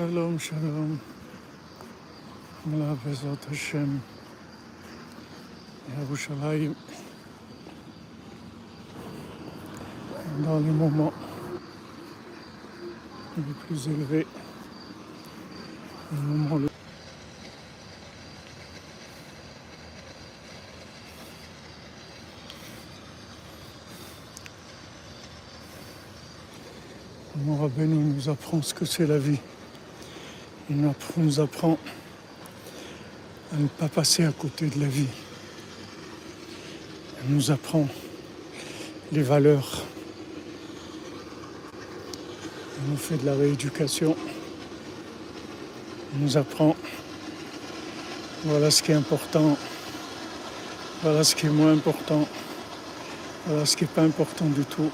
Shalom, shalom. Bezat Hashem. Yerushalayim. Dans les moments les plus élevés. Les moments les Mon Rabbeinu nous apprend ce que c'est la vie. Il nous apprend à ne pas passer à côté de la vie. Il nous apprend les valeurs. Il nous fait de la rééducation. Il nous apprend voilà ce qui est important, voilà ce qui est moins important, voilà ce qui n'est pas important du tout,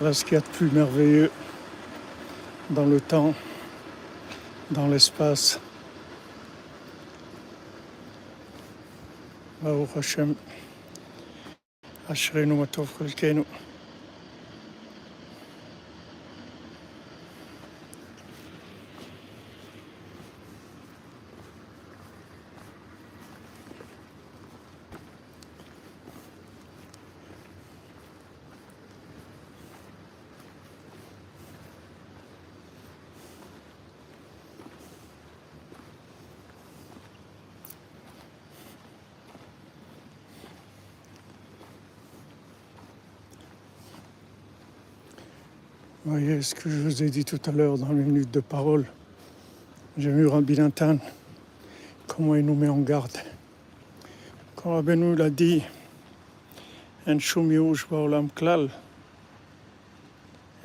voilà ce qu'il y a de plus merveilleux dans le temps, dans l'espace. ברוך השם, אשרינו מה טוב חלקנו. Voyez ce que je vous ai dit tout à l'heure dans les minutes de parole. J'ai vu Rabbi Nathan, comment il nous met en garde. Quand Rabbeinu l'a dit, En shum ba'olam klal.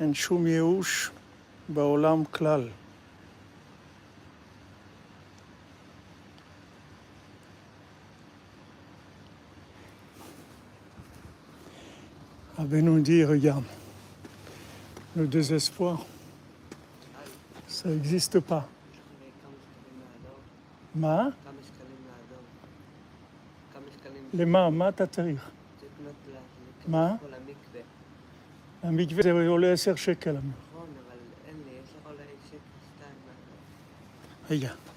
En shum ba'olam klal. Rabbeinu dit, regarde, le désespoir, ça n'existe pas. Ma, כמה שקלים לאדום. כמה שקלים למה, מה אתה צריך? לקנות ל- מה? להיכנס פה למקווה. המקווה זה עולה 10 שקל. נכון, אבל אין לי, יש לך אולי שקל שתיים. מה- Regarde.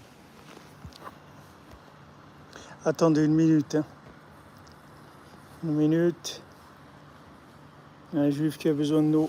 Attendez une minute. hein. Une minute. Il y a un juif qui a besoin de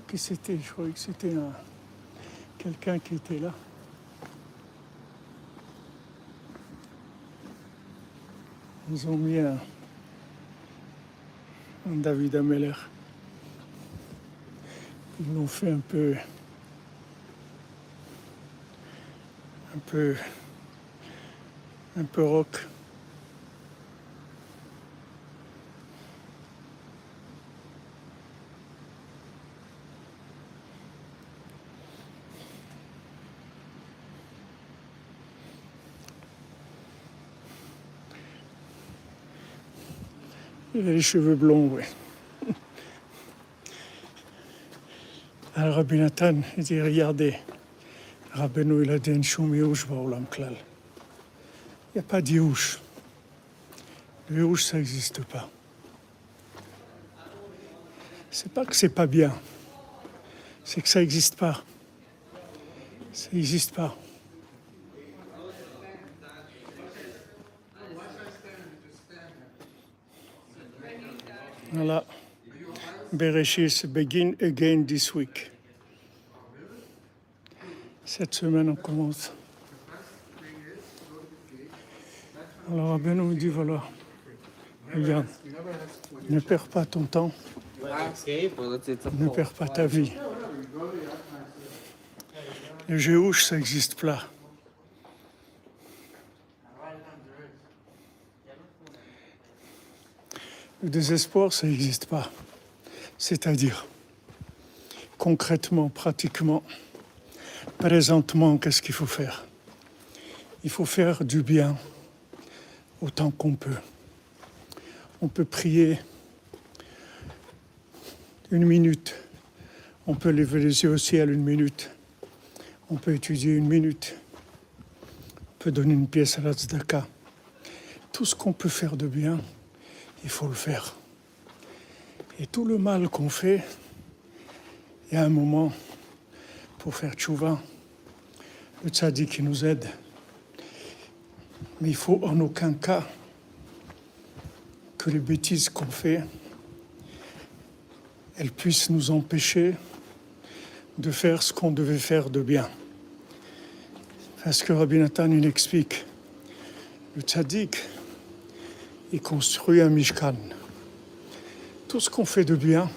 pas c'était, je croyais que c'était un- quelqu'un qui était là. Ils ont mis un, un David Ameller. Ils l'ont fait un peu. un peu. un peu rock. Il a les cheveux blonds, oui. Alors Rabbi Nathan, il dit, regardez, Rabbeinu, il a dit. Il n'y a pas de Yehush. Le Yehush, ça n'existe pas. C'est pas que c'est pas bien, c'est que ça n'existe pas. Ça n'existe pas. Voilà. Bereshit begin again this week. Cette semaine, on commence. Alors, Rabbi nous dit voilà, regarde, ne perds pas ton temps, ne perds pas ta vie. Le Géouche, ça existe pas. Le désespoir, ça n'existe pas. C'est-à-dire, concrètement, pratiquement, présentement, qu'est-ce qu'il faut faire? Il faut faire du bien autant qu'on peut. On peut prier une minute. On peut lever les yeux au ciel une minute. On peut étudier une minute. On peut donner une pièce à la tzedaka. Tout ce qu'on peut faire de bien, il faut le faire. Et tout le mal qu'on fait, il y a un moment pour faire tchouva. Le tzaddik qui nous aide. Mais il faut en aucun cas que les bêtises qu'on fait, elles puissent nous empêcher de faire ce qu'on devait faire de bien. Parce que Rabbi Nathan, il explique, le tzaddik, il construit un mishkan. Tout ce qu'on fait de bien,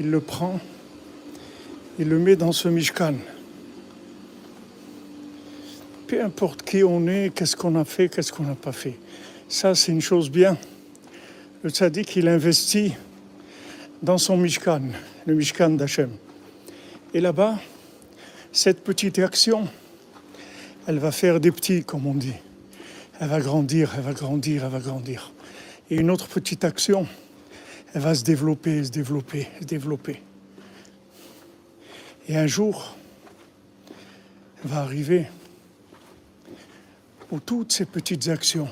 il le prend, il le met dans ce mishkan. Peu importe qui on est, qu'est-ce qu'on a fait, qu'est-ce qu'on n'a pas fait. Ça, c'est une chose bien. Le tzaddik, il investit dans son mishkan, le mishkan d'Hachem. Et là-bas, cette petite action, elle va faire des petits, comme on dit. Elle va grandir, elle va grandir, elle va grandir. Et une autre petite action, elle va se développer, se développer, se développer. Et un jour, elle va arriver où toutes ces petites actions,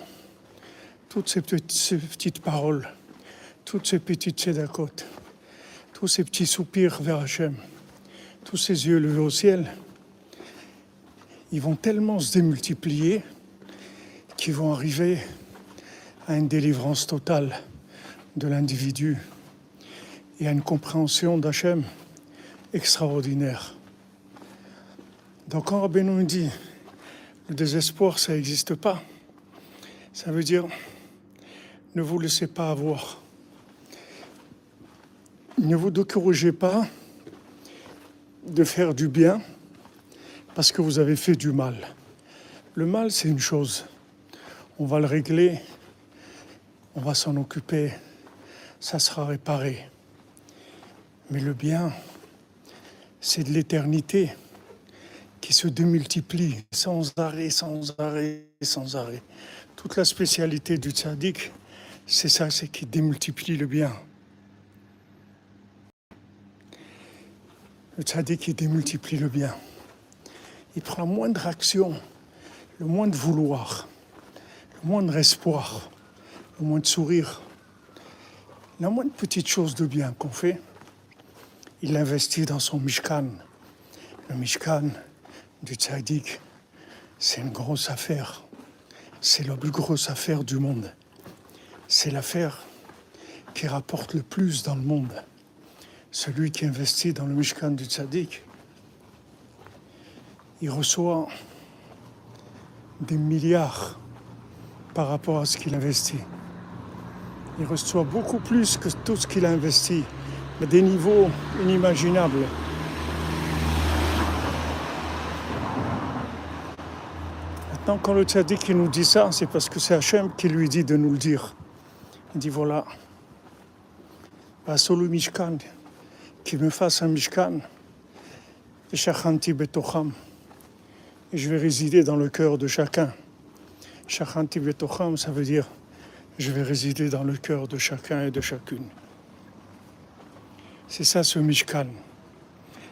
toutes ces petites, paroles, toutes ces petites tzedakot, tous ces petits soupirs vers Hachem, tous ces yeux levés au ciel, ils vont tellement se démultiplier qu'ils vont arriver à une délivrance totale de l'individu et à une compréhension d'Hachem extraordinaire. Donc quand Rabbeinu nous dit le désespoir, ça n'existe pas, ça veut dire ne vous laissez pas avoir. Ne vous découragez pas de faire du bien parce que vous avez fait du mal. Le mal, c'est une chose. On va le régler, on va s'en occuper, ça sera réparé. Mais le bien, c'est de l'éternité qui se démultiplie sans arrêt, sans arrêt, sans arrêt. Toute la spécialité du tzaddik, c'est ça, c'est qu'il démultiplie le bien. Le tzaddik, il démultiplie le bien. Il prend la moindre action, le moindre vouloir, le moindre espoir, le moindre sourire, la moindre petite chose de bien qu'on fait, il l'investit dans son Mishkan. Le Mishkan du tzaddik, c'est une grosse affaire. C'est la plus grosse affaire du monde. C'est l'affaire qui rapporte le plus dans le monde. Celui qui investit dans le Mishkan du tzaddik, il reçoit des milliards par rapport à ce qu'il investit. Il reçoit beaucoup plus que tout ce qu'il a investi, à des niveaux inimaginables. Maintenant, quand le tzaddik nous dit ça, c'est parce que c'est Hachem qui lui dit de nous le dire. Il dit voilà, Mishkan, qui me fasse un Mishkan, et je vais résider dans le cœur de chacun. Shachanti Betocham, ça veut dire je vais résider dans le cœur de chacun et de chacune. C'est ça ce Mishkan.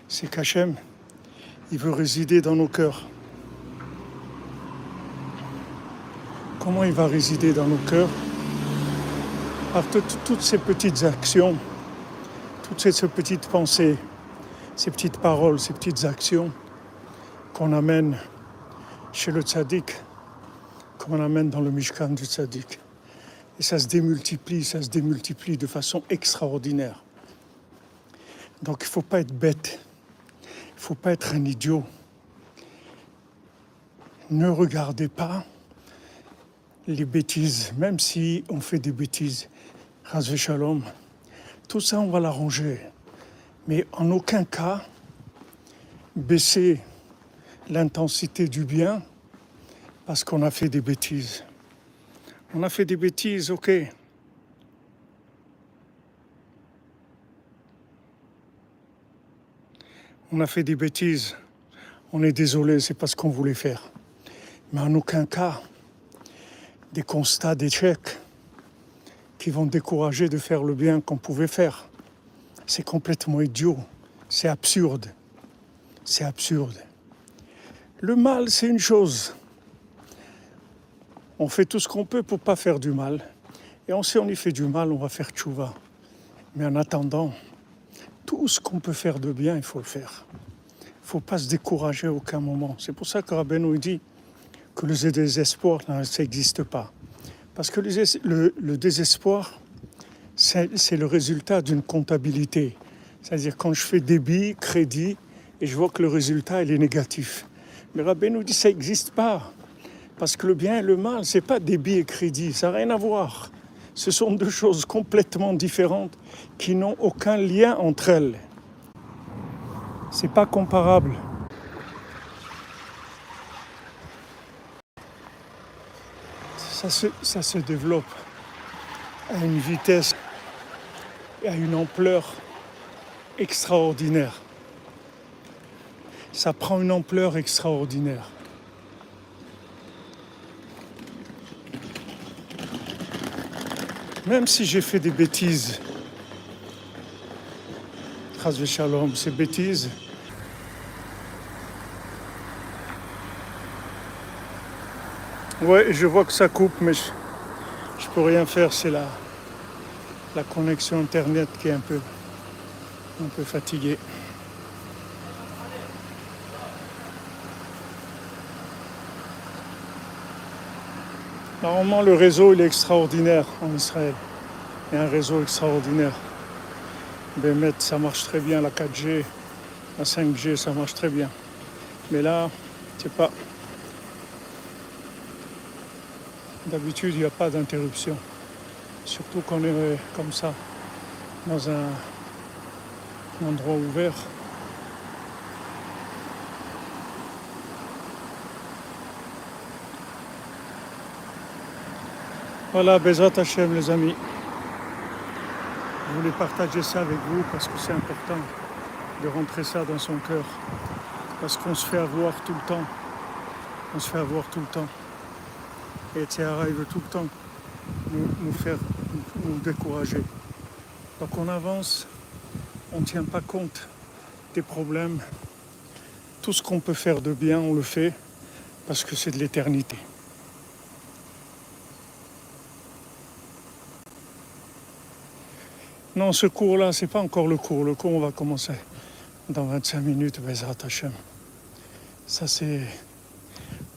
C'est qu'Hachem, il veut résider dans nos cœurs. Comment il va résider dans nos cœurs? Par toutes, ces petites actions, toutes ces, ces petites pensées, ces petites paroles, ces petites actions qu'on amène chez le tzaddik, qu'on amène dans le Mishkan du tzaddik. Et ça se démultiplie, ça se démultiplie de façon extraordinaire. Donc il ne faut pas être bête, il ne faut pas être un idiot. Ne regardez pas les bêtises, même si on fait des bêtises. Razvé Shalom, tout ça on va l'arranger. Mais en aucun cas baisser l'intensité du bien parce qu'on a fait des bêtises. On a fait des bêtises, ok. On a fait des bêtises. On est désolé, c'est pas ce qu'on voulait faire. Mais en aucun cas, des constats d'échec qui vont décourager de faire le bien qu'on pouvait faire. C'est complètement idiot. C'est absurde. C'est absurde. Le mal, c'est une chose. On fait tout ce qu'on peut pour pas faire du mal. Et on sait on y fait du mal, on va faire tchouva. Mais en attendant, tout ce qu'on peut faire de bien, il faut le faire. Il ne faut pas se décourager à aucun moment. C'est pour ça que Rabbi nous dit que le désespoir, ça n'existe pas. Parce que le, désespoir, c'est le résultat d'une comptabilité. C'est-à-dire quand je fais débit, crédit, et je vois que le résultat il est négatif. Mais Rabbi nous dit ça n'existe pas. Parce que le bien et le mal, ce n'est pas débit et crédit, ça n'a rien à voir. Ce sont deux choses complètement différentes qui n'ont aucun lien entre elles. C'est pas comparable. Ça se, ça se développe à une vitesse et à une ampleur extraordinaire. Ça prend une ampleur extraordinaire. Même si j'ai fait des bêtises, Shalom, ces bêtises, Ouais, je vois que ça coupe, mais je, je peux rien faire. C'est la, la connexion internet qui est un peu, un peu fatiguée. Normalement, le réseau il est extraordinaire en Israël. Il y a un réseau extraordinaire. Bémet, ça marche très bien, la 4G, la 5G, ça marche très bien. Mais là, je sais pas. D'habitude, il n'y a pas d'interruption. Surtout quand on est comme ça, dans un endroit ouvert. Voilà, Bezrat Hashem, les amis. Je voulais partager ça avec vous parce que c'est important de rentrer ça dans son cœur. Parce qu'on se fait avoir tout le temps. On se fait avoir tout le temps. Et Théara, il veut tout le temps nous, nous faire nous décourager. Donc on avance, on ne tient pas compte des problèmes. Tout ce qu'on peut faire de bien, on le fait parce que c'est de l'éternité. Non, ce cours-là, c'est pas encore le cours. Le cours, on va commencer dans 25 minutes, Bezrat Hashem. Ça, c'est.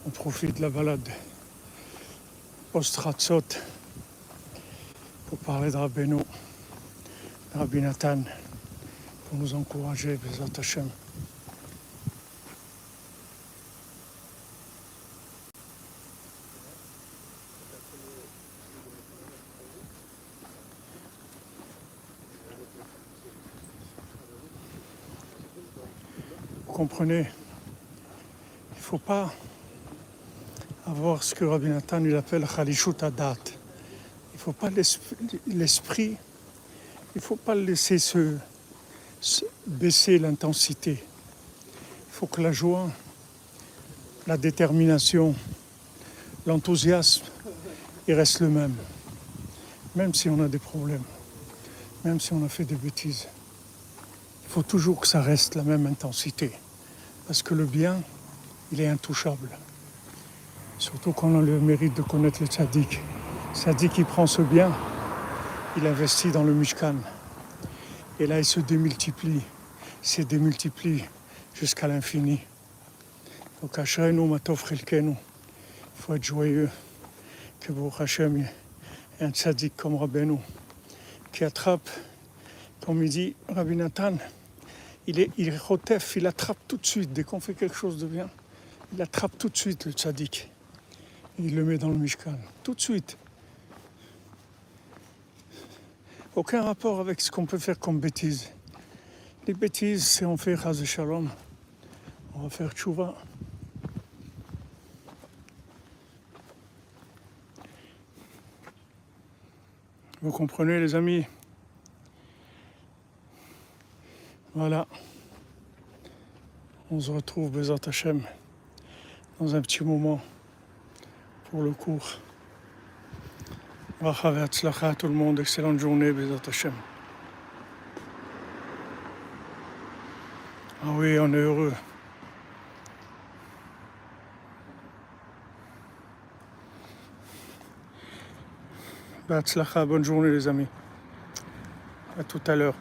On profite de la balade post-Ratzot pour parler de Rabbeinu, de Rabbi Nathan, pour nous encourager, Bezrat Hashem. Comprenez Il ne faut pas avoir ce que Rabbi Nathan il appelle Khalishut Adat. Il ne faut pas l'esprit, il ne faut pas laisser se, se baisser l'intensité. Il faut que la joie, la détermination, l'enthousiasme, il reste le même. Même si on a des problèmes, même si on a fait des bêtises. Il faut toujours que ça reste la même intensité. Parce que le bien, il est intouchable. Surtout quand on a le mérite de connaître le tzaddik. Tzaddik, il prend ce bien, il investit dans le mishkan. Et là, il se démultiplie, se démultiplie jusqu'à l'infini. Donc, Ashrenu Matov il faut être joyeux que pour Hachem, un tzaddik comme Rabbeinu qui attrape, comme il dit Rabbi Nathan, il est, il rotef, il attrape tout de suite. Dès qu'on fait quelque chose de bien, il attrape tout de suite le tzaddik. Il le met dans le Mishkan, tout de suite. Aucun rapport avec ce qu'on peut faire comme bêtise. Les bêtises, c'est on fait Chaz Shalom. On va faire tchouva. Vous comprenez les amis? Voilà. On se retrouve Bezat Hachem dans un petit moment pour le cours. Bracha tout le monde, excellente journée Bezat Hachem. Ah oui, on est heureux. Bonne journée les amis. À tout à l'heure.